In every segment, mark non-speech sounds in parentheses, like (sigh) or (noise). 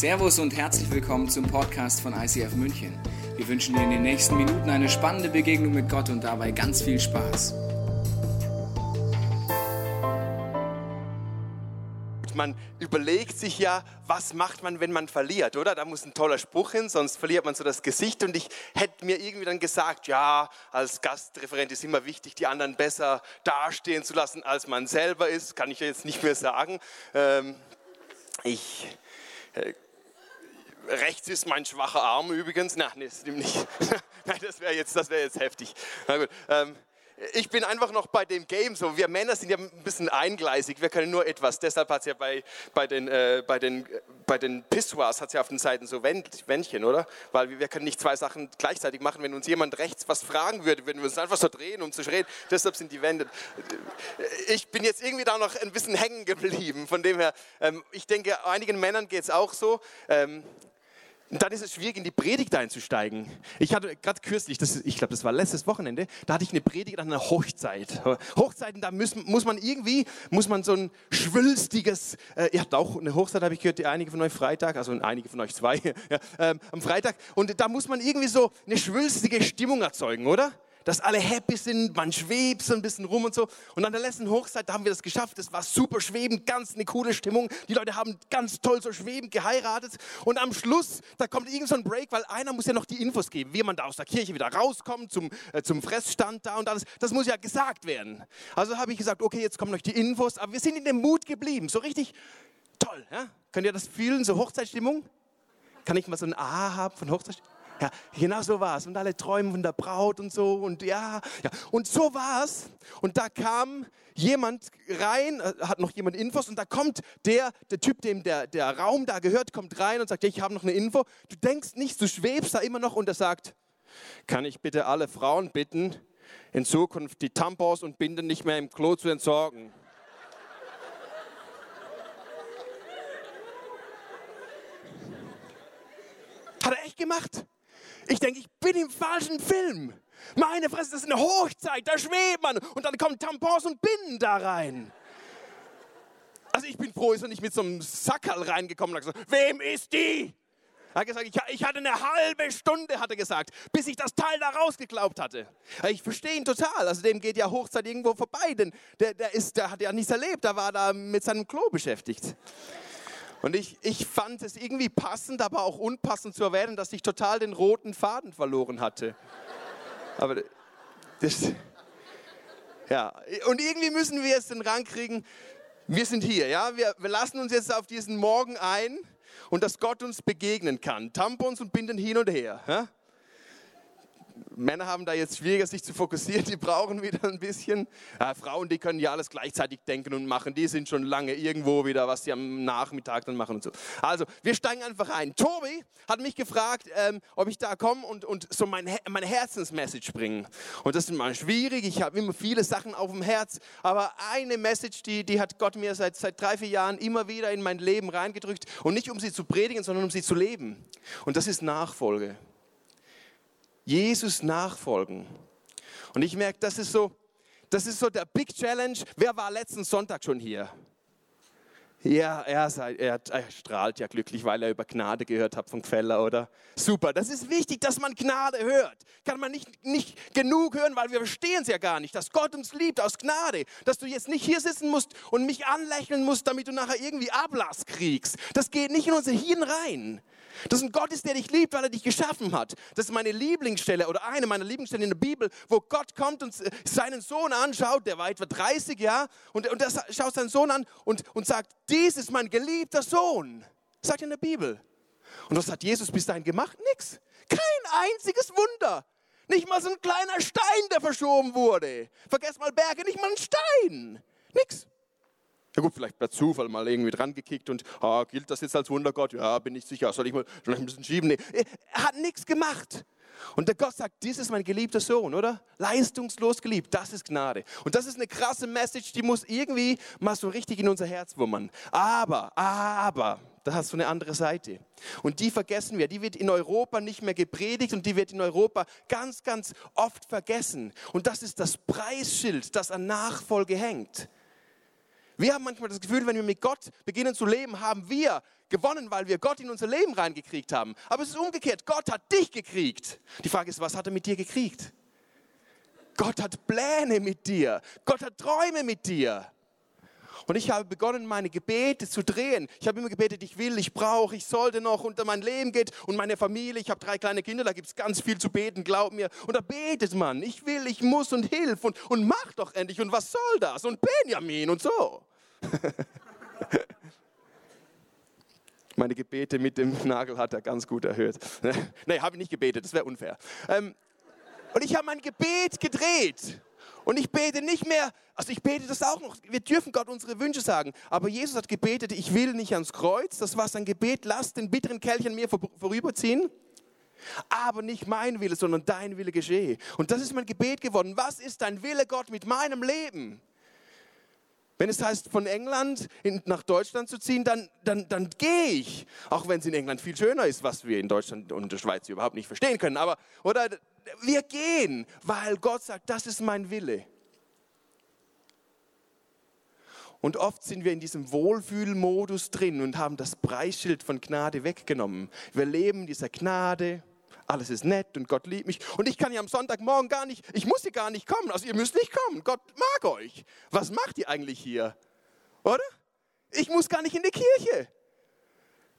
Servus und herzlich willkommen zum Podcast von ICF München. Wir wünschen dir in den nächsten Minuten eine spannende Begegnung mit Gott und dabei ganz viel Spaß. Man überlegt sich ja, was macht man, wenn man verliert, oder? Da muss ein toller Spruch hin, sonst verliert man so das Gesicht. Und ich hätte mir irgendwie dann gesagt, ja, als Gastreferent ist immer wichtig, die anderen besser dastehen zu lassen, als man selber ist. Kann ich jetzt nicht mehr sagen. Ähm, ich äh, rechts ist mein schwacher Arm übrigens. Nein, nee, das stimmt nicht. (laughs) Nein, das wäre jetzt, wär jetzt heftig. Na gut. Ähm, ich bin einfach noch bei dem Game so. Wir Männer sind ja ein bisschen eingleisig. Wir können nur etwas. Deshalb hat es ja bei, bei den, äh, bei den, bei den Pissoirs hat's ja auf den Seiten so Wändchen, oder? Weil wir, wir, können nicht zwei Sachen gleichzeitig machen. Wenn uns jemand rechts was fragen würde, würden wir uns einfach so drehen, um zu reden. Deshalb sind die Wände. Ich bin jetzt irgendwie da noch ein bisschen hängen geblieben. Von dem her, ähm, ich denke, einigen Männern geht es auch so. Ähm, dann ist es schwierig, in die Predigt einzusteigen. Ich hatte gerade kürzlich, das, ich glaube, das war letztes Wochenende, da hatte ich eine Predigt an einer Hochzeit. Hochzeiten, da muss, muss man irgendwie, muss man so ein schwülstiges, äh, ihr habt auch eine Hochzeit, habe ich gehört, einige von euch Freitag, also einige von euch zwei, (laughs) ja, ähm, am Freitag. Und da muss man irgendwie so eine schwülstige Stimmung erzeugen, oder? Dass alle happy sind, man schwebt so ein bisschen rum und so. Und an der letzten Hochzeit, da haben wir das geschafft. Das war super schwebend, ganz eine coole Stimmung. Die Leute haben ganz toll so schwebend geheiratet. Und am Schluss, da kommt irgend so ein Break, weil einer muss ja noch die Infos geben, wie man da aus der Kirche wieder rauskommt, zum, äh, zum Fressstand da und alles. Das muss ja gesagt werden. Also habe ich gesagt, okay, jetzt kommen noch die Infos. Aber wir sind in dem Mut geblieben. So richtig toll. Ja? Könnt ihr das fühlen, so Hochzeitsstimmung? Kann ich mal so ein A haben von Hochzeitsstimmung? Ja, genau so war es. Und alle träumen von der Braut und so. Und ja, ja. Und so war es. Und da kam jemand rein, äh, hat noch jemand Infos. Und da kommt der, der Typ, dem der, der Raum da gehört, kommt rein und sagt, ich habe noch eine Info. Du denkst nicht, du schwebst da immer noch. Und er sagt, kann ich bitte alle Frauen bitten, in Zukunft die Tampons und Binden nicht mehr im Klo zu entsorgen? Hat er echt gemacht? Ich denke, ich bin im falschen Film. Meine Fresse, das ist eine Hochzeit, da schwebt man und dann kommen Tampons und Binden da rein. Also ich bin froh, ist er nicht mit so einem Sackerl reingekommen und hat gesagt, wem ist die? Er hat gesagt, ich, hatte eine halbe Stunde, hat er gesagt, bis ich das Teil da rausgeglaubt hatte. Ich verstehe ihn total. Also dem geht ja Hochzeit irgendwo vorbei, denn der, der, ist, der hat ja nichts erlebt, der war da mit seinem Klo beschäftigt. Und ich, ich fand es irgendwie passend, aber auch unpassend zu erwähnen, dass ich total den roten Faden verloren hatte. Aber das, ja, und irgendwie müssen wir jetzt den Rang kriegen, wir sind hier, ja, wir, wir lassen uns jetzt auf diesen Morgen ein und dass Gott uns begegnen kann. Tampons und Binden hin und her. Ja? Männer haben da jetzt schwieriger, sich zu fokussieren, die brauchen wieder ein bisschen. Ja, Frauen, die können ja alles gleichzeitig denken und machen, die sind schon lange irgendwo wieder, was sie am Nachmittag dann machen und so. Also, wir steigen einfach ein. Tobi hat mich gefragt, ähm, ob ich da komme und, und so mein, meine Herzensmessage bringen. Und das ist mal schwierig, ich habe immer viele Sachen auf dem Herz, aber eine Message, die, die hat Gott mir seit, seit drei, vier Jahren immer wieder in mein Leben reingedrückt und nicht um sie zu predigen, sondern um sie zu leben. Und das ist Nachfolge. Jesus nachfolgen. Und ich merke, das ist so, das ist so der Big Challenge. Wer war letzten Sonntag schon hier? Ja, er, sei, er, er, strahlt ja glücklich, weil er über Gnade gehört hat von Queller, oder? Super, das ist wichtig, dass man Gnade hört. Kann man nicht, nicht genug hören, weil wir verstehen es ja gar nicht, dass Gott uns liebt aus Gnade. Dass du jetzt nicht hier sitzen musst und mich anlächeln musst, damit du nachher irgendwie Ablass kriegst. Das geht nicht in unser Hirn rein. Das ist ein Gott ist, der dich liebt, weil er dich geschaffen hat. Das ist meine Lieblingsstelle oder eine meiner Lieblingsstellen in der Bibel, wo Gott kommt und seinen Sohn anschaut, der war etwa 30 Jahre, und, und er schaut seinen Sohn an und, und sagt, dies ist mein geliebter Sohn. Sagt in der Bibel. Und was hat Jesus bis dahin gemacht? Nix. Kein einziges Wunder. Nicht mal so ein kleiner Stein, der verschoben wurde. Vergesst mal Berge, nicht mal ein Stein. Nix. Ja gut, vielleicht per Zufall mal irgendwie dran gekickt und ah, gilt das jetzt als Wundergott? Ja, bin ich sicher. Soll ich mal soll ich ein bisschen schieben? Nee. Er hat nichts gemacht. Und der Gott sagt, dies ist mein geliebter Sohn, oder? Leistungslos geliebt, das ist Gnade. Und das ist eine krasse Message, die muss irgendwie mal so richtig in unser Herz wummern. Aber, aber, da hast du eine andere Seite. Und die vergessen wir. Die wird in Europa nicht mehr gepredigt und die wird in Europa ganz, ganz oft vergessen. Und das ist das Preisschild, das an Nachfolge hängt. Wir haben manchmal das Gefühl, wenn wir mit Gott beginnen zu leben, haben wir gewonnen, weil wir Gott in unser Leben reingekriegt haben. Aber es ist umgekehrt. Gott hat dich gekriegt. Die Frage ist, was hat er mit dir gekriegt? Gott hat Pläne mit dir. Gott hat Träume mit dir. Und ich habe begonnen, meine Gebete zu drehen. Ich habe immer gebetet, ich will, ich brauche, ich sollte noch unter mein Leben geht und meine Familie. Ich habe drei kleine Kinder, da gibt es ganz viel zu beten, glaub mir. Und da betet man, ich will, ich muss und hilf und, und mach doch endlich. Und was soll das? Und Benjamin und so. (laughs) meine Gebete mit dem Nagel hat er ganz gut erhört. (laughs) Nein, habe ich nicht gebetet, das wäre unfair. Ähm, und ich habe mein Gebet gedreht. Und ich bete nicht mehr, also ich bete das auch noch, wir dürfen Gott unsere Wünsche sagen, aber Jesus hat gebetet, ich will nicht ans Kreuz, das war sein Gebet, lass den bitteren Kelch an mir vorüberziehen, aber nicht mein Wille, sondern dein Wille geschehe. Und das ist mein Gebet geworden. Was ist dein Wille, Gott, mit meinem Leben? Wenn es heißt, von England in, nach Deutschland zu ziehen, dann, dann, dann gehe ich. Auch wenn es in England viel schöner ist, was wir in Deutschland und der Schweiz überhaupt nicht verstehen können. Aber, oder wir gehen, weil Gott sagt, das ist mein Wille. Und oft sind wir in diesem Wohlfühlmodus drin und haben das Preisschild von Gnade weggenommen. Wir leben dieser Gnade, alles ist nett und Gott liebt mich. Und ich kann ja am Sonntagmorgen gar nicht, ich muss hier gar nicht kommen. Also ihr müsst nicht kommen. Gott mag euch. Was macht ihr eigentlich hier? Oder? Ich muss gar nicht in die Kirche.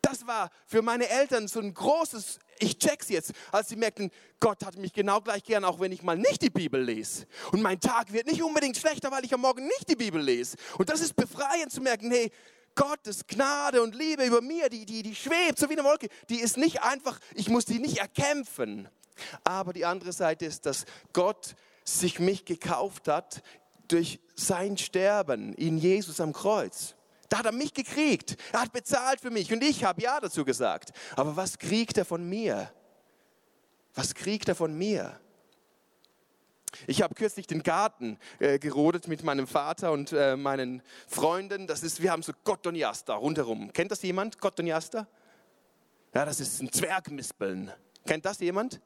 Das war für meine Eltern so ein großes, ich check's jetzt, als sie merkten, Gott hat mich genau gleich gern, auch wenn ich mal nicht die Bibel lese. Und mein Tag wird nicht unbedingt schlechter, weil ich am Morgen nicht die Bibel lese. Und das ist befreiend zu merken, hey, Gottes Gnade und Liebe über mir, die, die, die schwebt so wie eine Wolke, die ist nicht einfach, ich muss die nicht erkämpfen. Aber die andere Seite ist, dass Gott sich mich gekauft hat durch sein Sterben in Jesus am Kreuz. Da hat er mich gekriegt. Er hat bezahlt für mich und ich habe ja dazu gesagt. Aber was kriegt er von mir? Was kriegt er von mir? Ich habe kürzlich den Garten äh, gerodet mit meinem Vater und äh, meinen Freunden. Das ist, wir haben so Cottoniasta rundherum. Kennt das jemand? Cottoniasta? Ja, das ist ein Zwergmispeln. Kennt das jemand?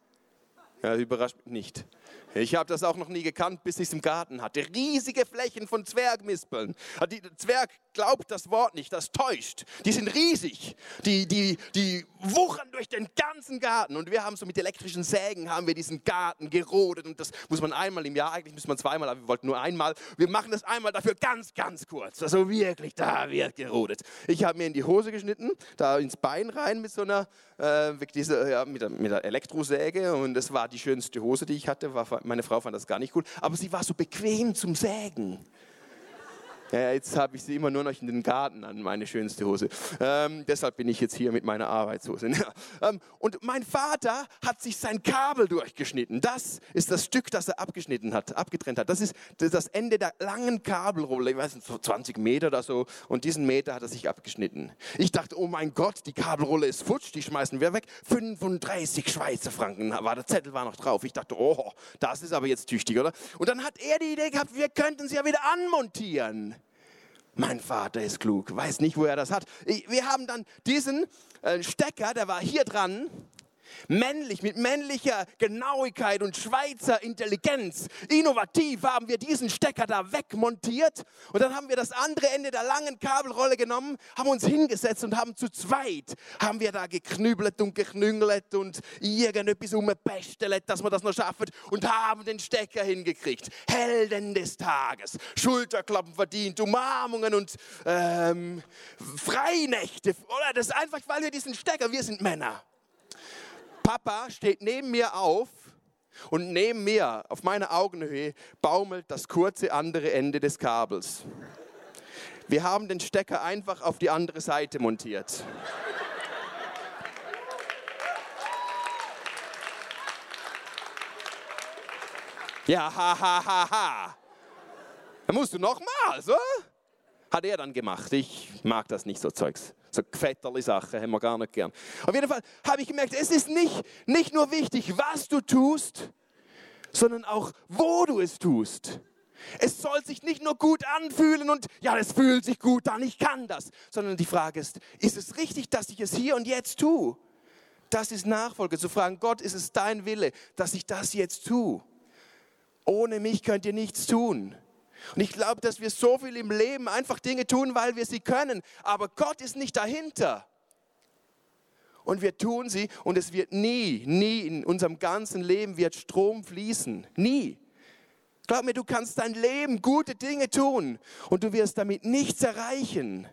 Ja, überrascht mich nicht. Ich habe das auch noch nie gekannt, bis ich es im Garten hatte. Riesige Flächen von Zwergmispeln. Der Zwerg glaubt das Wort nicht, das täuscht. Die sind riesig. Die, die, die wuchern durch den ganzen Garten. Und wir haben so mit elektrischen Sägen haben wir diesen Garten gerodet. Und das muss man einmal im Jahr, eigentlich muss man zweimal, aber wir wollten nur einmal. Wir machen das einmal dafür ganz, ganz kurz. Also wirklich, da wird gerodet. Ich habe mir in die Hose geschnitten, da ins Bein rein mit so einer, äh, diese, ja, mit, der, mit der Elektrosäge. Und das war die schönste Hose, die ich hatte, war meine Frau fand das gar nicht cool, aber sie war so bequem zum Sägen. Ja, jetzt habe ich sie immer nur noch in den Garten an, meine schönste Hose. Ähm, deshalb bin ich jetzt hier mit meiner Arbeitshose. (laughs) Ähm, und mein Vater hat sich sein Kabel durchgeschnitten. Das ist das Stück, das er abgeschnitten hat, abgetrennt hat. Das ist das Ende der langen Kabelrolle, ich weiß nicht, so 20 Meter oder so. Und diesen Meter hat er sich abgeschnitten. Ich dachte, oh mein Gott, die Kabelrolle ist futsch, die schmeißen wir weg. 35 Schweizer Franken war der Zettel war noch drauf. Ich dachte, oh, das ist aber jetzt tüchtig, oder? Und dann hat er die Idee gehabt, wir könnten sie ja wieder anmontieren. Mein Vater ist klug, weiß nicht, wo er das hat. Wir haben dann diesen äh, Stecker, der war hier dran, Männlich, mit männlicher Genauigkeit und Schweizer Intelligenz. Innovativ haben wir diesen Stecker da wegmontiert und dann haben wir das andere Ende der langen Kabelrolle genommen, haben uns hingesetzt und haben zu zweit, haben wir da geknübelt und geknüngelt und irgendetwas umgebestelet, dass wir das noch schaffen und haben den Stecker hingekriegt. Helden des Tages, Schulterklappen verdient, Umarmungen und ähm, Freinächte. Oder das ist einfach, weil wir diesen Stecker, wir sind Männer. Papa steht neben mir auf und neben mir, auf meiner Augenhöhe, baumelt das kurze andere Ende des Kabels. Wir haben den Stecker einfach auf die andere Seite montiert. Ja, ha, ha, ha, ha. Dann musst du nochmal, so? Hat er dann gemacht. Ich mag das nicht, so Zeugs. So gefetterliche Sachen haben wir gar nicht gern. Auf jeden Fall habe ich gemerkt, es ist nicht, nicht nur wichtig, was du tust, sondern auch, wo du es tust. Es soll sich nicht nur gut anfühlen und ja, es fühlt sich gut an, ich kann das, sondern die Frage ist, ist es richtig, dass ich es hier und jetzt tue? Das ist Nachfolge, zu fragen, Gott, ist es dein Wille, dass ich das jetzt tue? Ohne mich könnt ihr nichts tun. Und ich glaube, dass wir so viel im Leben einfach Dinge tun, weil wir sie können. Aber Gott ist nicht dahinter. Und wir tun sie und es wird nie, nie in unserem ganzen Leben wird Strom fließen. Nie. Glaub mir, du kannst dein Leben gute Dinge tun und du wirst damit nichts erreichen.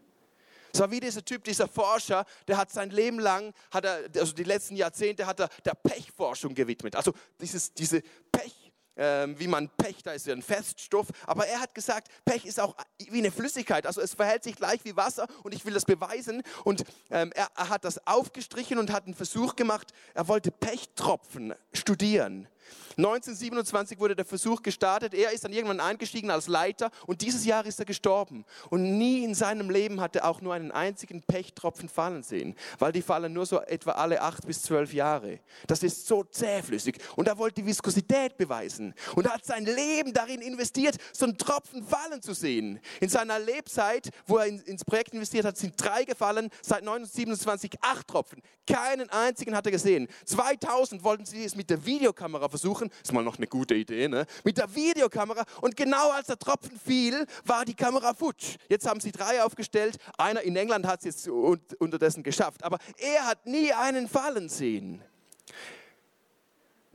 So wie dieser Typ, dieser Forscher, der hat sein Leben lang, hat er, also die letzten Jahrzehnte hat er der Pechforschung gewidmet. Also dieses, diese Pech, ähm, wie man Pech, da ist ja ein Feststoff, aber er hat gesagt, Pech ist auch wie eine Flüssigkeit, also es verhält sich gleich wie Wasser und ich will das beweisen. Und ähm, er, er hat das aufgestrichen und hat einen Versuch gemacht, er wollte Pechtropfen studieren. 1927 wurde der Versuch gestartet. Er ist dann irgendwann eingestiegen als Leiter und dieses Jahr ist er gestorben. Und nie in seinem Leben hat er auch nur einen einzigen Pechtropfen fallen sehen, weil die fallen nur so etwa alle acht bis zwölf Jahre. Das ist so zähflüssig. Und er wollte die Viskosität beweisen und hat sein Leben darin investiert, so einen Tropfen fallen zu sehen. In seiner Lebzeit, wo er ins Projekt investiert hat, sind drei gefallen, seit 1927 acht Tropfen. Keinen einzigen hat er gesehen. 2000 wollten sie es mit der Videokamera versuchen. Ist mal noch eine gute Idee, ne? Mit der Videokamera. Und genau als der Tropfen fiel, war die Kamera futsch. Jetzt haben sie drei aufgestellt. Einer in England hat es jetzt unterdessen geschafft. Aber er hat nie einen fallen sehen.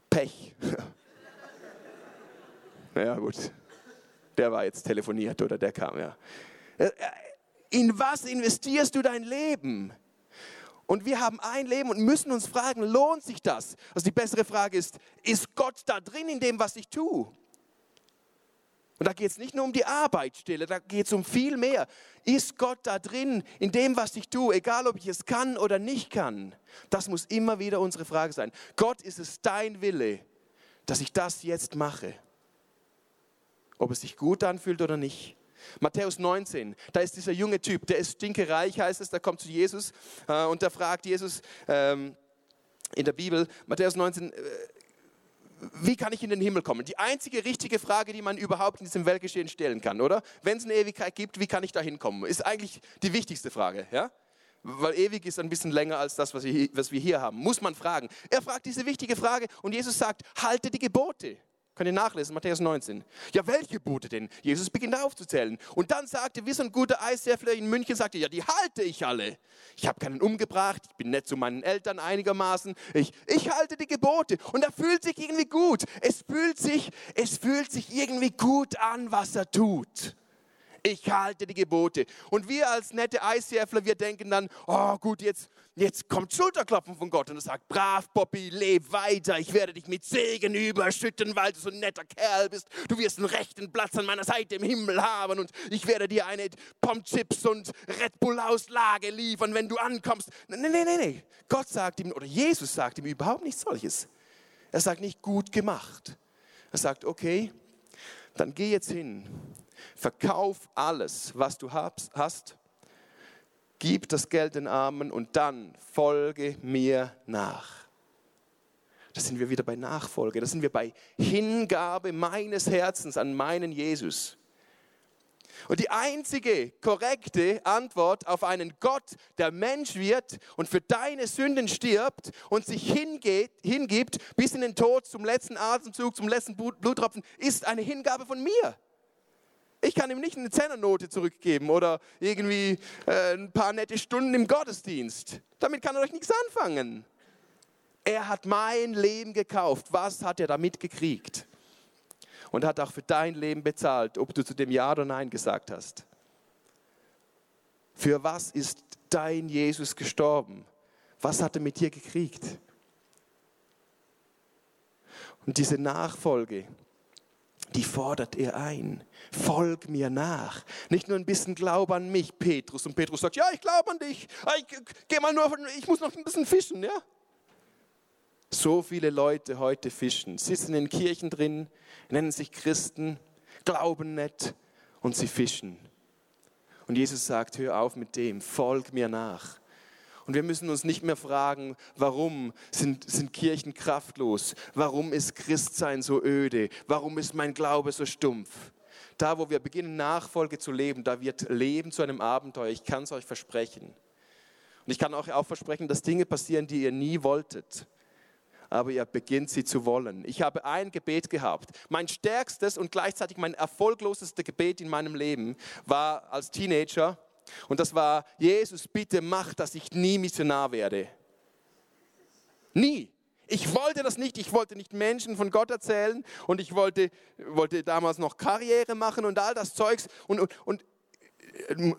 Pech. (laughs) ja, gut. Der war jetzt telefoniert oder der kam, ja. Äh, äh, in was investierst du dein Leben? Und wir haben ein Leben und müssen uns fragen, lohnt sich das? Also die bessere Frage ist, ist Gott da drin in dem, was ich tue? Und da geht es nicht nur um die Arbeitsstelle, da geht es um viel mehr. Ist Gott da drin in dem, was ich tue, egal ob ich es kann oder nicht kann? Das muss immer wieder unsere Frage sein. Gott, ist es dein Wille, dass ich das jetzt mache? Ob es sich gut anfühlt oder nicht. Matthäus 19, da ist dieser junge Typ, der ist stinkereich, heißt es, der kommt zu Jesus äh, und der fragt Jesus ähm, in der Bibel, Matthäus 19, äh, wie kann ich in den Himmel kommen? Die einzige richtige Frage, die man überhaupt in diesem Weltgeschehen stellen kann, oder? Wenn es eine Ewigkeit gibt, wie kann ich da hinkommen? Ist eigentlich die wichtigste Frage, ja? Weil ewig ist ein bisschen länger als das, was wir hier haben. Muss man fragen. Er fragt diese wichtige Frage und Jesus sagt, halte die Gebote. Könnt ihr nachlesen, Matthäus 19. Ja, welche Gebote denn? Jesus beginnt aufzuzählen. Und dann sagte, wie so ein guter Eissäffler in München, sagte, ja, die halte ich alle. Ich habe keinen umgebracht, ich bin nett zu meinen Eltern einigermaßen. Ich, ich halte die Gebote. Und er fühlt sich irgendwie gut. Es fühlt sich, es fühlt sich irgendwie gut an, was er tut ich halte die Gebote. Und wir als nette ICFler, wir denken dann, oh gut, jetzt, jetzt kommt Schulterklopfen von Gott und er sagt, brav Bobby, leb weiter, ich werde dich mit Segen überschütten, weil du so ein netter Kerl bist. Du wirst einen rechten Platz an meiner Seite im Himmel haben und ich werde dir eine Pomchips und Red Bull Auslage liefern, wenn du ankommst. Nein, nein, nein, nein. Gott sagt ihm, oder Jesus sagt ihm überhaupt nichts solches. Er sagt nicht gut gemacht. Er sagt, okay, dann geh jetzt hin Verkauf alles, was du hast, gib das Geld den Armen und dann folge mir nach. Da sind wir wieder bei Nachfolge, da sind wir bei Hingabe meines Herzens an meinen Jesus. Und die einzige korrekte Antwort auf einen Gott, der Mensch wird und für deine Sünden stirbt und sich hingeht, hingibt bis in den Tod, zum letzten Atemzug, zum letzten Bluttropfen, ist eine Hingabe von mir. Ich kann ihm nicht eine Zehnernote zurückgeben oder irgendwie äh, ein paar nette Stunden im Gottesdienst. Damit kann er euch nichts anfangen. Er hat mein Leben gekauft. Was hat er damit gekriegt? Und hat auch für dein Leben bezahlt, ob du zu dem Ja oder Nein gesagt hast. Für was ist dein Jesus gestorben? Was hat er mit dir gekriegt? Und diese Nachfolge, die fordert er ein. Folg mir nach. Nicht nur ein bisschen Glaube an mich, Petrus. Und Petrus sagt, ja, ich glaube an dich. Ah, ich, geh mal nur, ich muss noch ein bisschen fischen, ja? So viele Leute heute fischen, sitzen in Kirchen drin, nennen sich Christen, glauben nicht und sie fischen. Und Jesus sagt, hör auf mit dem, folg mir nach. Und wir müssen uns nicht mehr fragen, warum sind, sind Kirchen kraftlos? Warum ist Christsein so öde? Warum ist mein Glaube so stumpf? Da, wo wir beginnen, Nachfolge zu leben, da wird Leben zu einem Abenteuer. Ich kann es euch versprechen. Und ich kann euch auch versprechen, dass Dinge passieren, die ihr nie wolltet. aber ihr beginnt sie zu wollen. Ich habe ein Gebet gehabt. Mein stärkstes und gleichzeitig mein erfolglosestes Gebet in meinem Leben war als Teenager. Und das war, Jesus, bitte mach, dass ich nie Missionar werde. Nie. Ich wollte das nicht. Ich wollte nicht Menschen von Gott erzählen und ich wollte, wollte damals noch Karriere machen und all das Zeugs. Und, und, und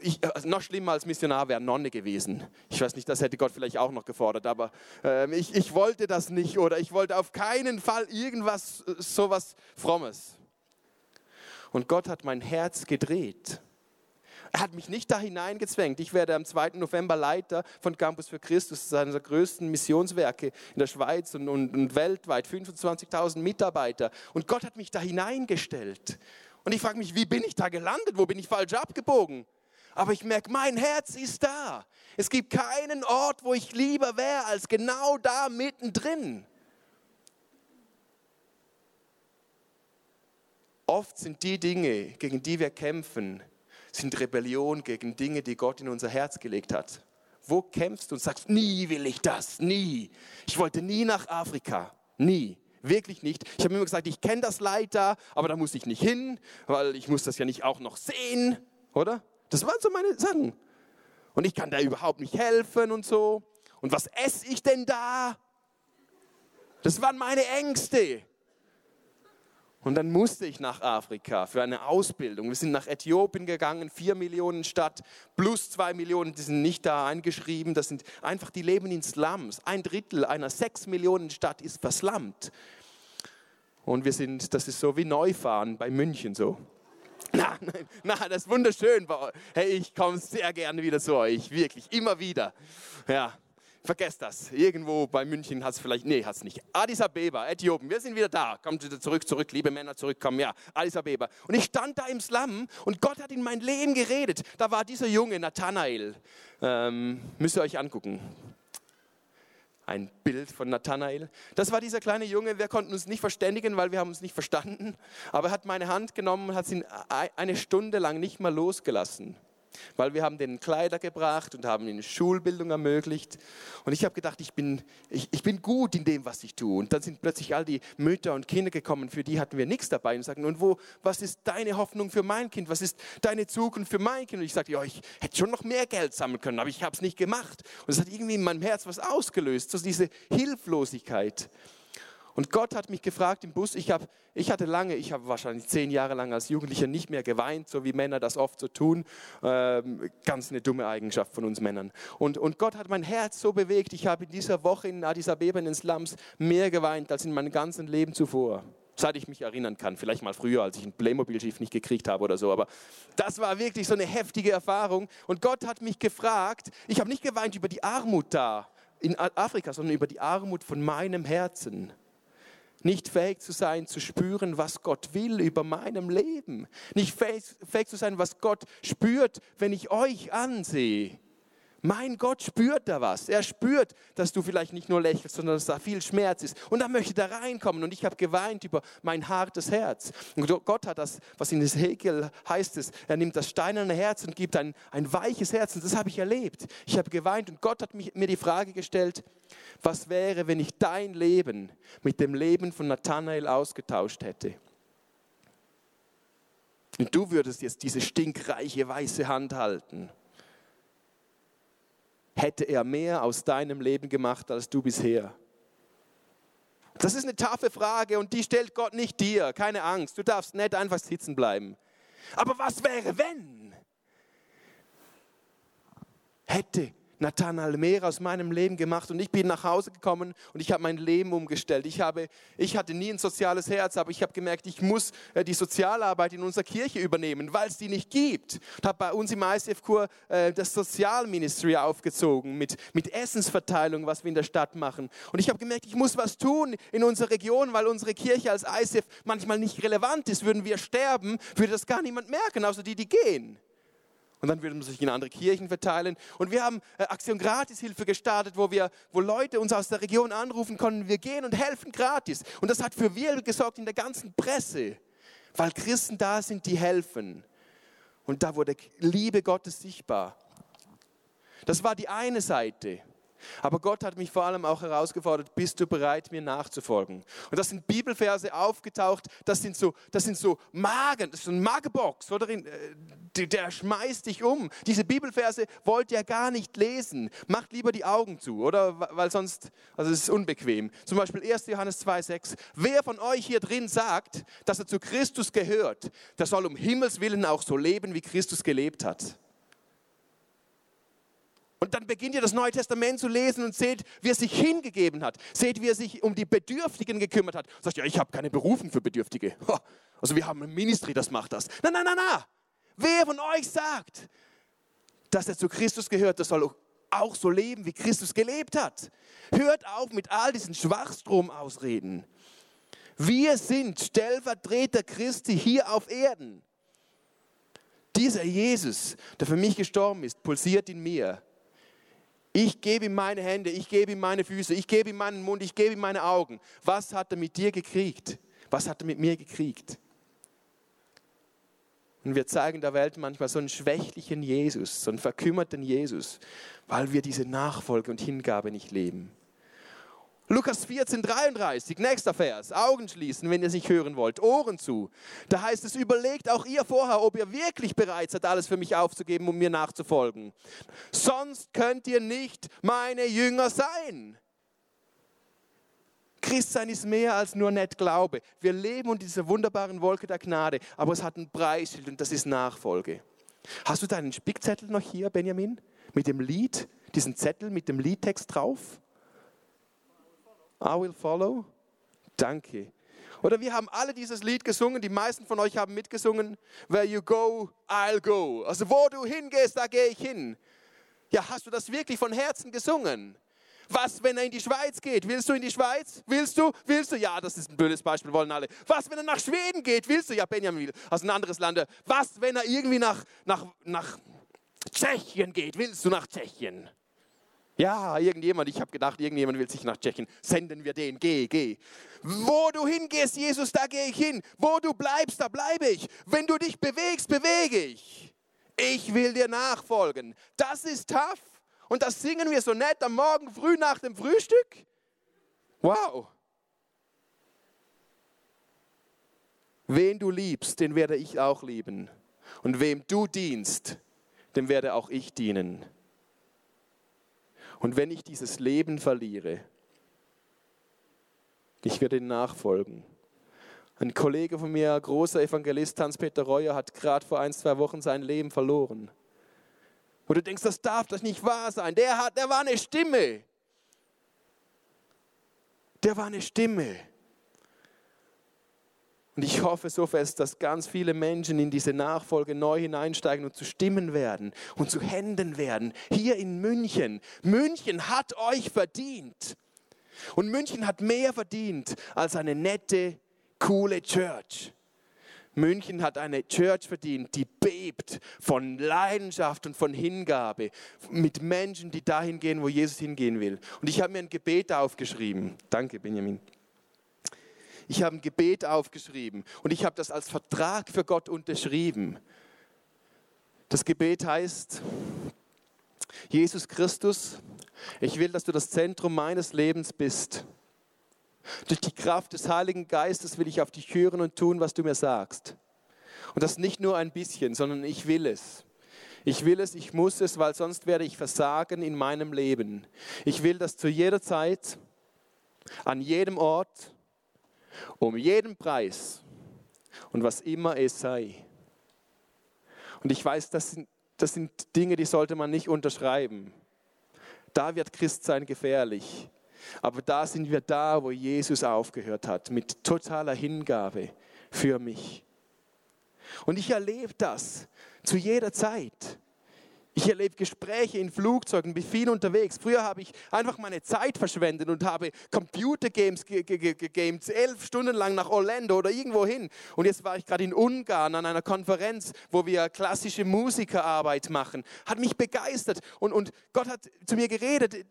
ich, also noch schlimmer als Missionar wäre Nonne gewesen. Ich weiß nicht, das hätte Gott vielleicht auch noch gefordert, aber äh, ich, ich wollte das nicht oder ich wollte auf keinen Fall irgendwas, sowas Frommes. Und Gott hat mein Herz gedreht. Er hat mich nicht da hineingezwängt. Ich werde am 2. November Leiter von Campus für Christus, eines der größten Missionswerke in der Schweiz und, und, und weltweit, 25.000 Mitarbeiter. Und Gott hat mich da hineingestellt. Und ich frage mich, wie bin ich da gelandet? Wo bin ich falsch abgebogen? Aber ich merke, mein Herz ist da. Es gibt keinen Ort, wo ich lieber wäre, als genau da mittendrin. Oft sind die Dinge, gegen die wir kämpfen, sind Rebellion gegen Dinge, die Gott in unser Herz gelegt hat. Wo kämpfst du und sagst, nie will ich das, nie. Ich wollte nie nach Afrika, nie. Wirklich nicht. Ich habe immer gesagt, ich kenne das Leid da, aber da muss ich nicht hin, weil ich muss das ja nicht auch noch sehen, oder? Das waren so meine Sachen. Und ich kann da überhaupt nicht helfen und so. Und was esse ich denn da? Das waren meine Ängste. Und dann musste ich nach Afrika für eine Ausbildung. Wir sind nach Äthiopien gegangen, vier Millionen Stadt, plus zwei Millionen, die sind nicht da eingeschrieben. Das sind einfach, die leben in Slums. Ein Drittel einer sechs Millionen Stadt ist verslammt. Und wir sind, das ist so wie Neufahren bei München so. Na, nein, na, das ist wunderschön. Hey, ich komme sehr gerne wieder zu euch, wirklich, immer wieder. Ja, Vergesst das. Irgendwo bei München hat es vielleicht, nee, hat es nicht. Addis Abeba, Äthiopien, wir sind wieder da. Kommt wieder zurück, zurück, liebe Männer, zurückkommen. Ja, Addis Abeba. Und ich stand da im Slum und Gott hat in mein Leben geredet. Da war dieser Junge, Nathanael. Ähm, müsst ihr euch angucken. Ein Bild von Nathanael. Das war dieser kleine Junge. Wir konnten uns nicht verständigen, weil wir haben uns nicht verstanden. Aber er hat meine Hand genommen und hat sie eine Stunde lang nicht mal losgelassen weil wir haben den Kleider gebracht und haben ihnen Schulbildung ermöglicht. Und ich habe gedacht, ich bin, ich, ich bin gut in dem, was ich tue. Und dann sind plötzlich all die Mütter und Kinder gekommen, für die hatten wir nichts dabei und sagen, und wo, was ist deine Hoffnung für mein Kind? Was ist deine Zukunft für mein Kind? Und ich sagte, ja, ich hätte schon noch mehr Geld sammeln können, aber ich habe es nicht gemacht. Und es hat irgendwie in meinem Herz was ausgelöst, so diese Hilflosigkeit. Und Gott hat mich gefragt im Bus, ich, hab, ich hatte lange, ich habe wahrscheinlich zehn Jahre lang als Jugendlicher nicht mehr geweint, so wie Männer das oft so tun. Ähm, ganz eine dumme Eigenschaft von uns Männern. Und, und Gott hat mein Herz so bewegt, ich habe in dieser Woche in Addis Abeba in den Slums mehr geweint als in meinem ganzen Leben zuvor seit ich mich erinnern kann. Vielleicht mal früher, als ich ein Playmobil-Schiff nicht gekriegt habe oder so. Aber das war wirklich so eine heftige Erfahrung. Und Gott hat mich gefragt, ich habe nicht geweint über die Armut da in Afrika, sondern über die Armut von meinem Herzen. Nicht fähig zu sein, zu spüren, was Gott will über meinem Leben. Nicht fähig, fähig zu sein, was Gott spürt, wenn ich euch ansehe. Mein Gott spürt da was. Er spürt, dass du vielleicht nicht nur lächelst, sondern dass da viel Schmerz ist. Und er möchte da reinkommen. Und ich habe geweint über mein hartes Herz. Und Gott hat das, was in Hesekiel heißt es, er nimmt das steinerne Herz und gibt ein, ein weiches Herz. Und das habe ich erlebt. Ich habe geweint und Gott hat mich, mir die Frage gestellt, was wäre, wenn ich dein Leben mit dem Leben von Nathanael ausgetauscht hätte? Und du würdest jetzt diese stinkreiche weiße Hand halten hätte er mehr aus deinem Leben gemacht als du bisher? Das ist eine taffe Frage und die stellt Gott nicht dir. Keine Angst, du darfst nicht einfach sitzen bleiben. Aber was wäre, wenn? Hätte Nathanael mehr aus meinem Leben gemacht und ich bin nach Hause gekommen und ich habe mein Leben umgestellt. Ich, habe, ich hatte nie ein soziales Herz, aber ich habe gemerkt, ich muss äh, die Sozialarbeit in unserer Kirche übernehmen, weil es die nicht gibt. Ich habe bei uns im ICF-Kur äh, das Sozialministry aufgezogen mit, mit Essensverteilung, was wir in der Stadt machen. Und ich habe gemerkt, ich muss was tun in unserer Region, weil unsere Kirche als ICF manchmal nicht relevant ist. Würden wir sterben, würde das gar niemand merken, außer die, die gehen. Und dann würde man sich in andere Kirchen verteilen. Und wir haben äh, Aktion Gratishilfe gestartet, wo, wir, wo Leute uns aus der Region anrufen konnten, wir gehen und helfen gratis. Und das hat für Wirbel gesorgt in der ganzen Presse, weil Christen da sind, die helfen. Und da wurde Liebe Gottes sichtbar. Das war die eine Seite. Aber Gott hat mich vor allem auch herausgefordert, bist du bereit, mir nachzufolgen? Und das sind Bibelverse aufgetaucht, das sind so, das sind so Magen, das ist so ein Magebox, oder? Äh, der, schmeißt dich um. Diese Bibelverse wollt ihr gar nicht lesen. Macht lieber die Augen zu, oder? Weil sonst, also es ist unbequem. Zum Beispiel 1. Johannes 2,6. Wer von euch hier drin sagt, dass er zu Christus gehört, der soll um Himmels Willen auch so leben, wie Christus gelebt hat. Und dann beginnt ihr das Neue Testament zu lesen und seht, wie er sich hingegeben hat. Seht, wie er sich um die Bedürftigen gekümmert hat. Sagt, ja, ich habe keine Berufung für Bedürftige. Also wir haben ein Ministry, das macht das. Nein, nein, nein, nein. Wer von euch sagt, dass er zu Christus gehört, der soll auch so leben, wie Christus gelebt hat. Hört auf mit all diesen Schwachstrom-Ausreden. Wir sind Stellvertreter Christi hier auf Erden. Dieser Jesus, der für mich gestorben ist, pulsiert in mir. Ich gebe ihm meine Hände, ich gebe ihm meine Füße, ich gebe ihm meinen Mund, ich gebe ihm meine Augen. Was hat er mit dir gekriegt? Was hat er mit mir gekriegt? Und wir zeigen der Welt manchmal so einen schwächlichen Jesus, so einen verkümmerten Jesus, weil wir diese Nachfolge und Hingabe nicht leben. Lukas 14, 33, nächster Vers. Augen schließen, wenn ihr es nicht hören wollt. Ohren zu. Da heißt es, überlegt auch ihr vorher, ob ihr wirklich bereit seid, alles für mich aufzugeben, um mir nachzufolgen. Sonst könnt ihr nicht meine Jünger sein. Christsein ist mehr als nur nett Glaube. Wir leben unter dieser wunderbaren Wolke der Gnade, aber es hat ein Preisschild und das ist Nachfolge. Hast du deinen Spickzettel noch hier, Benjamin? Mit dem Lied, diesen Zettel mit dem Liedtext drauf? I will follow. Danke. Oder wir haben alle dieses Lied gesungen, die meisten von euch haben mitgesungen. Where you go, I'll go. Also wo du hingehst, da gehe ich hin. Ja, hast du das wirklich von Herzen gesungen? Was, wenn er in die Schweiz geht? Willst du in die Schweiz? Willst du? Willst du? Ja, das ist ein blödes Beispiel, wollen alle. Was, wenn er nach Schweden geht? Willst du? Ja, Benjamin will. Aus ein anderes Land. Was, wenn er irgendwie nach, nach, nach Tschechien geht? Willst du nach Tschechien? Ja, irgendjemand, ich habe gedacht, irgendjemand will sich nach Tschechien. Senden wir den, geh, geh. Wo du hingehst, Jesus, da gehe ich hin. Wo du bleibst, da bleibe ich. Wenn du dich bewegst, bewege ich. Ich will dir nachfolgen. Das ist tough. Und das singen wir so nett am Morgen früh nach dem Frühstück. Wow. Wen du liebst, den werde ich auch lieben. Und wem du dienst, dem werde auch ich dienen. Und wenn ich dieses Leben verliere, ich werde ihn nachfolgen. Ein Kollege von mir, großer Evangelist Hans-Peter Reuer, hat gerade vor ein, zwei Wochen sein Leben verloren. Und du denkst, das darf das nicht wahr sein. Der, hat, der war eine Stimme. Der war eine Stimme. Und ich hoffe so fest, dass ganz viele Menschen in diese Nachfolge neu hineinsteigen und zu Stimmen werden und zu Händen werden. Hier in München. München hat euch verdient. Und München hat mehr verdient als eine nette, coole Church. München hat eine Church verdient, die bebt von Leidenschaft und von Hingabe mit Menschen, die dahin gehen, wo Jesus hingehen will. Und ich habe mir ein Gebet aufgeschrieben. Danke, Benjamin. Ich habe ein Gebet aufgeschrieben und ich habe das als Vertrag für Gott unterschrieben. Das Gebet heißt, Jesus Christus, ich will, dass du das Zentrum meines Lebens bist. Durch die Kraft des Heiligen Geistes will ich auf dich hören und tun, was du mir sagst. Und das nicht nur ein bisschen, sondern ich will es. Ich will es, ich muss es, weil sonst werde ich versagen in meinem Leben. Ich will, dass zu jeder Zeit, an jedem Ort, um jeden Preis und was immer es sei. Und ich weiß, das sind, das sind Dinge, die sollte man nicht unterschreiben. Da wird Christsein gefährlich. Aber da sind wir da, wo Jesus aufgehört hat, mit totaler Hingabe für mich. Und ich erlebe das zu jeder Zeit. Ich erlebe Gespräche in Flugzeugen, bin viel unterwegs. Früher habe ich einfach meine Zeit verschwendet und habe Computergames gegamed, elf Stunden lang nach Orlando oder irgendwo hin. Und jetzt war ich gerade in Ungarn an einer Konferenz, wo wir klassische Musikerarbeit machen. Hat mich begeistert und, und Gott hat zu mir geredet.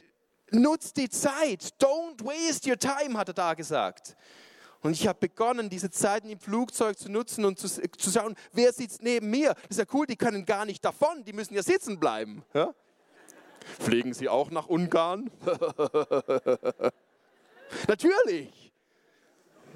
Nutzt die Zeit. Don't waste your time, hat er da gesagt. Und ich habe begonnen, diese Zeiten im Flugzeug zu nutzen und zu, zu, schauen, wer sitzt neben mir. Das ist ja cool, die können gar nicht davon, die müssen ja sitzen bleiben. Ja? Fliegen Sie auch nach Ungarn? (laughs) Natürlich.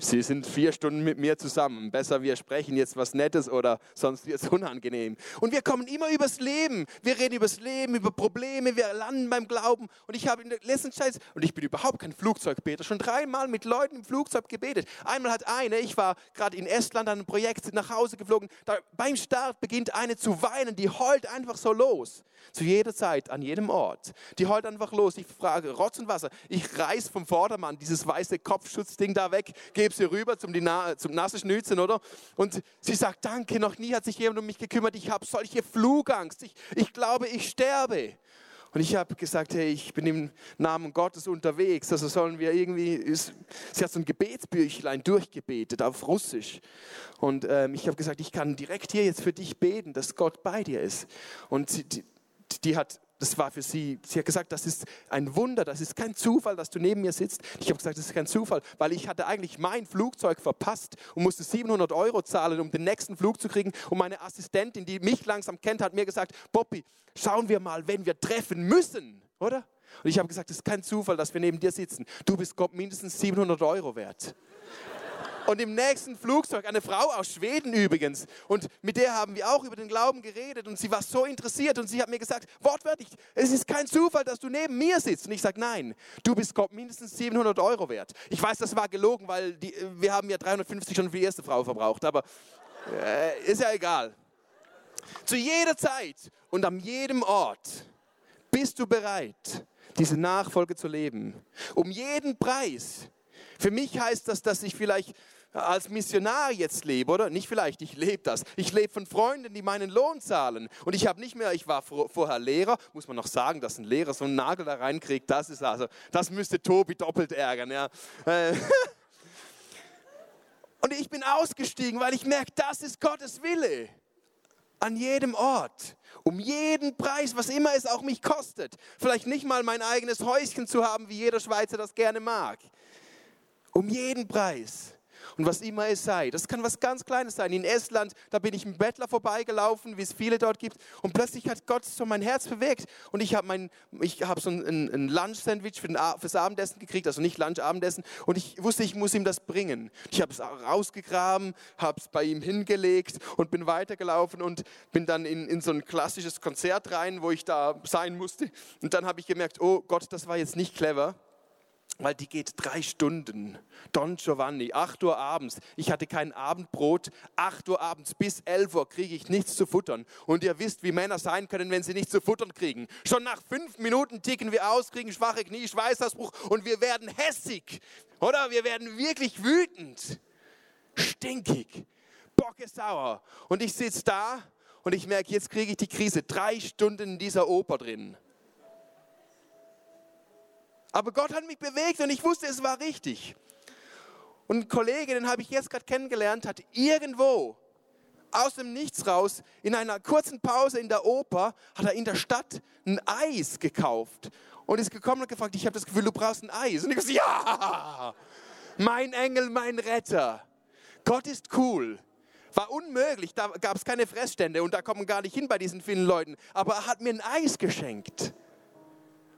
Sie sind vier Stunden mit mir zusammen. Besser wir sprechen jetzt was Nettes oder sonst wird es unangenehm. Und wir kommen immer übers Leben. Wir reden übers Leben, über Probleme, wir landen beim Glauben. Und ich habe in der letzten Zeit, und ich bin überhaupt kein Flugzeugbeter, schon dreimal mit Leuten im Flugzeug gebetet. Einmal hat eine, ich war gerade in Estland an einem Projekt nach Hause geflogen, da, beim Start beginnt eine zu weinen, die heult einfach so los. Zu jeder Zeit, an jedem Ort. Die heult einfach los. Ich frage, Rotz und Wasser. Ich reiß vom Vordermann dieses weiße Kopfschutzding da weg, gebe sie rüber zum, Na zum nasse Schnüzen, oder? Und sie sagt, danke, noch nie hat sich jemand um mich gekümmert. Ich habe solche Flugangst. Ich, ich glaube, ich sterbe. Und ich habe gesagt, hey, ich bin im Namen Gottes unterwegs. Also sollen wir irgendwie, sie hat so ein Gebetsbüchlein durchgebetet auf Russisch. Und ähm, ich habe gesagt, ich kann direkt hier jetzt für dich beten, dass Gott bei dir ist. Und sie, die, die hat das war für sie, sie hat gesagt, das ist ein Wunder, das ist kein Zufall, dass du neben mir sitzt. Ich habe gesagt, das ist kein Zufall, weil ich hatte eigentlich mein Flugzeug verpasst und musste 700 Euro zahlen, um den nächsten Flug zu kriegen. Und meine Assistentin, die mich langsam kennt, hat mir gesagt, Bobby, schauen wir mal, wenn wir treffen müssen, oder? Und ich habe gesagt, das ist kein Zufall, dass wir neben dir sitzen. Du bist Gott mindestens 700 Euro wert. Und im nächsten Flugzeug eine Frau aus Schweden übrigens. Und mit der haben wir auch über den Glauben geredet. Und sie war so interessiert. Und sie hat mir gesagt, wortwörtlich, es ist kein Zufall, dass du neben mir sitzt. Und ich sage, nein, du bist Gott mindestens 700 Euro wert. Ich weiß, das war gelogen, weil die, wir haben ja 350 schon für die erste Frau verbraucht. Aber äh, ist ja egal. Zu jeder Zeit und an jedem Ort bist du bereit, diese Nachfolge zu leben. Um jeden Preis. Für mich heißt das, dass ich vielleicht als Missionar jetzt lebe, oder? Nicht vielleicht, ich lebe das. Ich lebe von Freunden, die meinen Lohn zahlen. Und ich habe nicht mehr, ich war vorher Lehrer, muss man noch sagen, dass ein Lehrer so einen Nagel da reinkriegt, das ist also, das müsste Tobi doppelt ärgern, ja. Äh, (laughs) und ich bin ausgestiegen, weil ich merke, das ist Gottes Wille. An jedem Ort, um jeden Preis, was immer es auch mich kostet. Vielleicht nicht mal mein eigenes Häuschen zu haben, wie jeder Schweizer das gerne mag. Um jeden Preis und was immer es sei. Das kann was ganz Kleines sein. In Estland, da bin ich im Bettler vorbeigelaufen, wie es viele dort gibt. Und plötzlich hat Gott so mein Herz bewegt. Und ich habe hab so ein, ein Lunch-Sandwich für fürs Abendessen gekriegt, also nicht Lunch, Abendessen. Und ich wusste, ich muss ihm das bringen. Ich habe es rausgegraben, habe es bei ihm hingelegt und bin weitergelaufen und bin dann in, in so ein klassisches Konzert rein, wo ich da sein musste. Und dann habe ich gemerkt, oh Gott, das war jetzt nicht clever weil die geht drei Stunden. Don Giovanni, 8 Uhr abends. Ich hatte kein Abendbrot. 8 Uhr abends bis 11 Uhr kriege ich nichts zu futtern. Und ihr wisst, wie Männer sein können, wenn sie nichts zu futtern kriegen. Schon nach fünf Minuten ticken wir aus, kriegen schwache Knie, Schweißausbruch und wir werden hässig. Oder wir werden wirklich wütend. Stinkig. Bocke sauer. Und ich sitze da und ich merke, jetzt kriege ich die Krise. Drei Stunden in dieser Oper drin. Aber Gott hat mich bewegt und ich wusste, es war richtig. Und ein Kollege, den habe ich jetzt gerade kennengelernt, hat irgendwo aus dem Nichts raus, in einer kurzen Pause in der Oper, hat er in der Stadt ein Eis gekauft und ist gekommen und gefragt, ich habe das Gefühl, du brauchst ein Eis. Und ich so, (laughs) ja, mein Engel, mein Retter. Gott ist cool. War unmöglich, da gab es keine Fressstände und da kommen gar nicht hin bei diesen vielen Leuten. Aber er hat mir ein Eis geschenkt.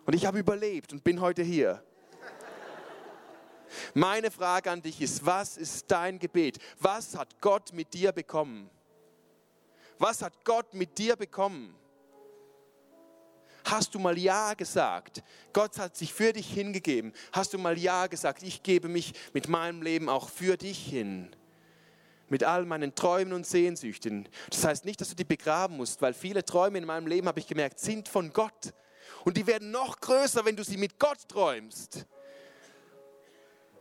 Und ich habe überlebt und bin heute hier. Meine Frage an dich ist, was ist dein Gebet? Was hat Gott mit dir bekommen? Was hat Gott mit dir bekommen? Hast du mal Ja gesagt? Gott hat sich für dich hingegeben. Hast du mal Ja gesagt? Ich gebe mich mit meinem Leben auch für dich hin. Mit all meinen Träumen und Sehnsüchten. Das heißt nicht, dass du die begraben musst, weil viele Träume in meinem Leben, habe ich gemerkt, sind von Gott. Und die werden noch größer, wenn du sie mit Gott träumst.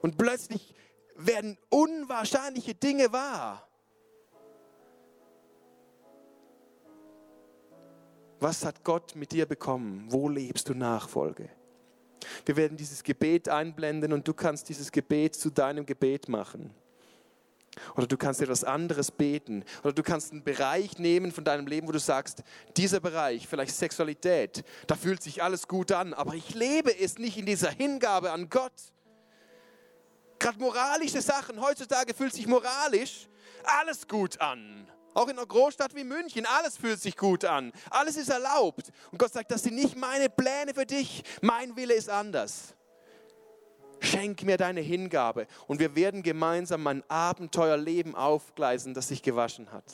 Und plötzlich werden unwahrscheinliche Dinge wahr. Was hat Gott mit dir bekommen? Wo lebst du Nachfolge? Wir werden dieses Gebet einblenden und du kannst dieses Gebet zu deinem Gebet machen. Oder du kannst etwas anderes beten. Oder du kannst einen Bereich nehmen von deinem Leben, wo du sagst, dieser Bereich, vielleicht Sexualität, da fühlt sich alles gut an, aber ich lebe es nicht in dieser Hingabe an Gott. Gerade moralische Sachen, heutzutage fühlt sich moralisch alles gut an. Auch in einer Großstadt wie München, alles fühlt sich gut an. Alles ist erlaubt. Und Gott sagt, das sind nicht meine Pläne für dich. Mein Wille ist anders. Schenk mir deine Hingabe und wir werden gemeinsam ein Abenteuerleben aufgleisen, das sich gewaschen hat.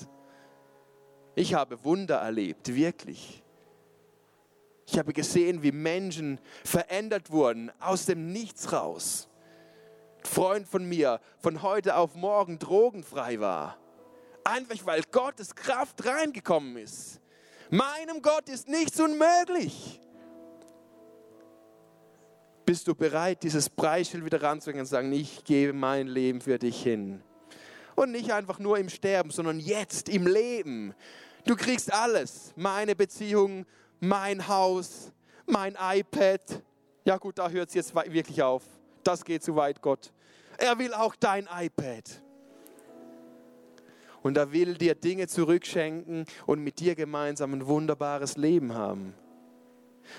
Ich habe Wunder erlebt, wirklich. Ich habe gesehen, wie Menschen verändert wurden aus dem Nichts raus. Ein Freund von mir von heute auf morgen drogenfrei war. Einfach weil Gottes Kraft reingekommen ist. Meinem Gott ist nichts unmöglich. Bist du bereit, dieses Preisschild wieder ranzugehen und sagen, ich gebe mein Leben für dich hin? Und nicht einfach nur im Sterben, sondern jetzt im Leben. Du kriegst alles. Meine Beziehung, mein Haus, mein iPad. Ja gut, da hört es jetzt wirklich auf. Das geht zu weit, Gott. Er will auch dein iPad. Und er will dir Dinge zurückschenken und mit dir gemeinsam ein wunderbares Leben haben.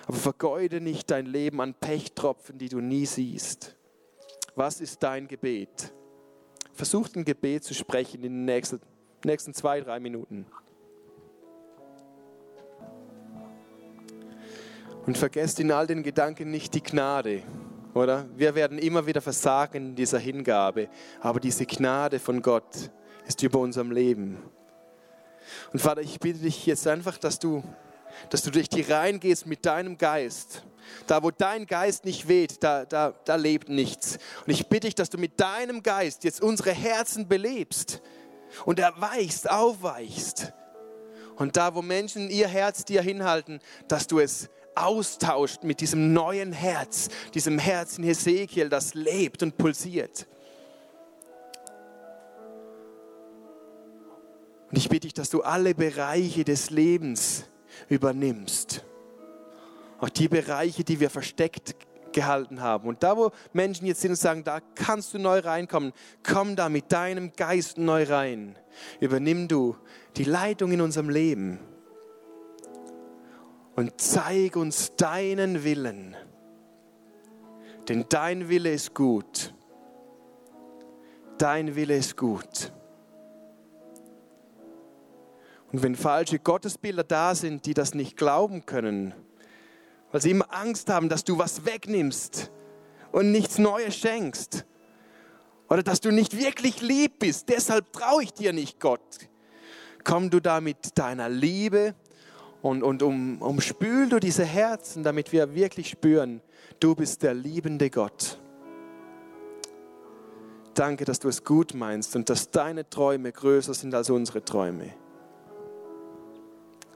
Aber vergeude nicht dein Leben an Pechtropfen, die du nie siehst. Was ist dein Gebet? Versuch ein Gebet zu sprechen in den nächsten, nächsten zwei, drei Minuten. Und vergesst in all den Gedanken nicht die Gnade, oder? Wir werden immer wieder versagen in dieser Hingabe, aber diese Gnade von Gott ist über unserem Leben. Und Vater, ich bitte dich jetzt einfach, dass du dass du durch die reingehst mit deinem Geist. Da, wo dein Geist nicht weht, da, da, da lebt nichts. Und ich bitte dich, dass du mit deinem Geist jetzt unsere Herzen belebst und erweichst, aufweichst. Und da, wo Menschen ihr Herz dir hinhalten, dass du es austauscht mit diesem neuen Herz, diesem Herz in Hesekiel, das lebt und pulsiert. Und ich bitte dich, dass du alle Bereiche des Lebens übernimmst. Auch die Bereiche, die wir versteckt gehalten haben. Und da, wo Menschen jetzt sind und sagen, da kannst du neu reinkommen, komm da mit deinem Geist neu rein. Übernimm du die Leitung in unserem Leben und zeig uns deinen Willen. Denn dein Wille ist gut. Dein Wille ist gut. Und wenn falsche Gottesbilder da sind, die das nicht glauben können, weil sie immer Angst haben, dass du was wegnimmst und nichts Neues schenkst, oder dass du nicht wirklich lieb bist, deshalb traue ich dir nicht, Gott, komm du da mit deiner Liebe und, und um, umspül du diese Herzen, damit wir wirklich spüren, du bist der liebende Gott. Danke, dass du es gut meinst und dass deine Träume größer sind als unsere Träume.